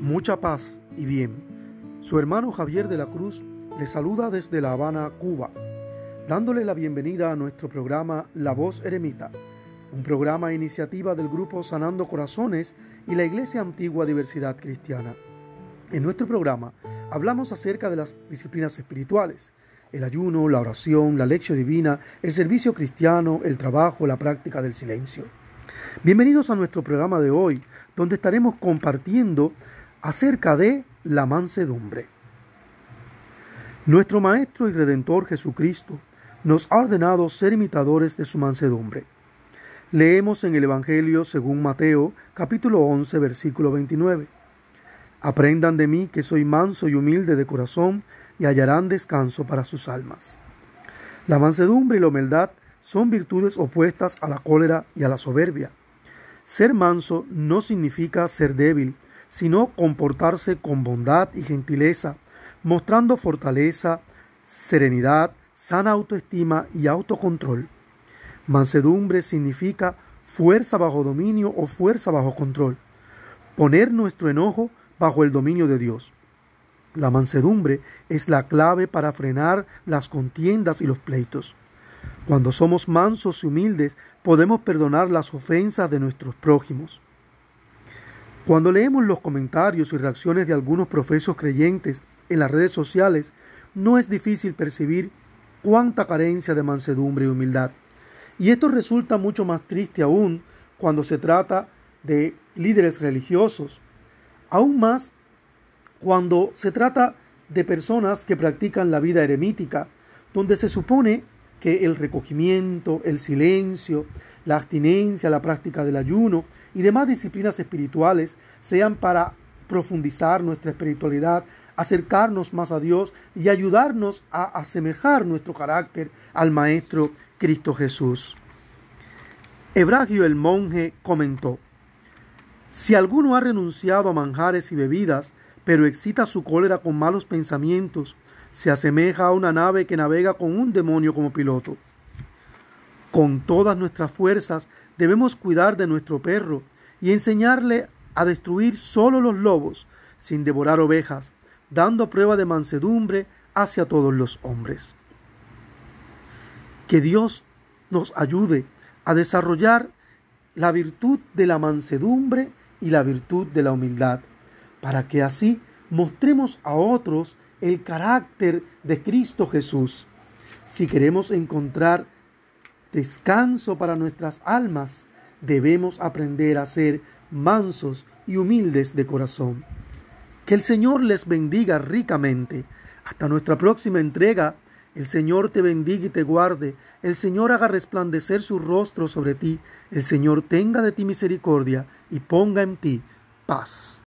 Mucha paz y bien. Su hermano Javier de la Cruz le saluda desde La Habana, Cuba, dándole la bienvenida a nuestro programa La Voz Eremita, un programa e iniciativa del grupo Sanando Corazones y la Iglesia Antigua Diversidad Cristiana. En nuestro programa hablamos acerca de las disciplinas espirituales, el ayuno, la oración, la lección divina, el servicio cristiano, el trabajo, la práctica del silencio. Bienvenidos a nuestro programa de hoy, donde estaremos compartiendo acerca de la mansedumbre. Nuestro Maestro y Redentor Jesucristo nos ha ordenado ser imitadores de su mansedumbre. Leemos en el Evangelio según Mateo capítulo 11 versículo 29. Aprendan de mí que soy manso y humilde de corazón y hallarán descanso para sus almas. La mansedumbre y la humildad son virtudes opuestas a la cólera y a la soberbia. Ser manso no significa ser débil, sino comportarse con bondad y gentileza, mostrando fortaleza, serenidad, sana autoestima y autocontrol. Mansedumbre significa fuerza bajo dominio o fuerza bajo control. Poner nuestro enojo bajo el dominio de Dios. La mansedumbre es la clave para frenar las contiendas y los pleitos. Cuando somos mansos y humildes, podemos perdonar las ofensas de nuestros prójimos. Cuando leemos los comentarios y reacciones de algunos profesos creyentes en las redes sociales, no es difícil percibir cuánta carencia de mansedumbre y humildad. Y esto resulta mucho más triste aún cuando se trata de líderes religiosos. Aún más cuando se trata de personas que practican la vida eremítica, donde se supone que el recogimiento, el silencio, la abstinencia, la práctica del ayuno y demás disciplinas espirituales sean para profundizar nuestra espiritualidad, acercarnos más a Dios y ayudarnos a asemejar nuestro carácter al Maestro Cristo Jesús. Ebragio el monje comentó, si alguno ha renunciado a manjares y bebidas, pero excita su cólera con malos pensamientos, se asemeja a una nave que navega con un demonio como piloto. Con todas nuestras fuerzas debemos cuidar de nuestro perro y enseñarle a destruir solo los lobos, sin devorar ovejas, dando prueba de mansedumbre hacia todos los hombres. Que Dios nos ayude a desarrollar la virtud de la mansedumbre y la virtud de la humildad, para que así mostremos a otros el carácter de Cristo Jesús. Si queremos encontrar descanso para nuestras almas, debemos aprender a ser mansos y humildes de corazón. Que el Señor les bendiga ricamente. Hasta nuestra próxima entrega, el Señor te bendiga y te guarde, el Señor haga resplandecer su rostro sobre ti, el Señor tenga de ti misericordia y ponga en ti paz.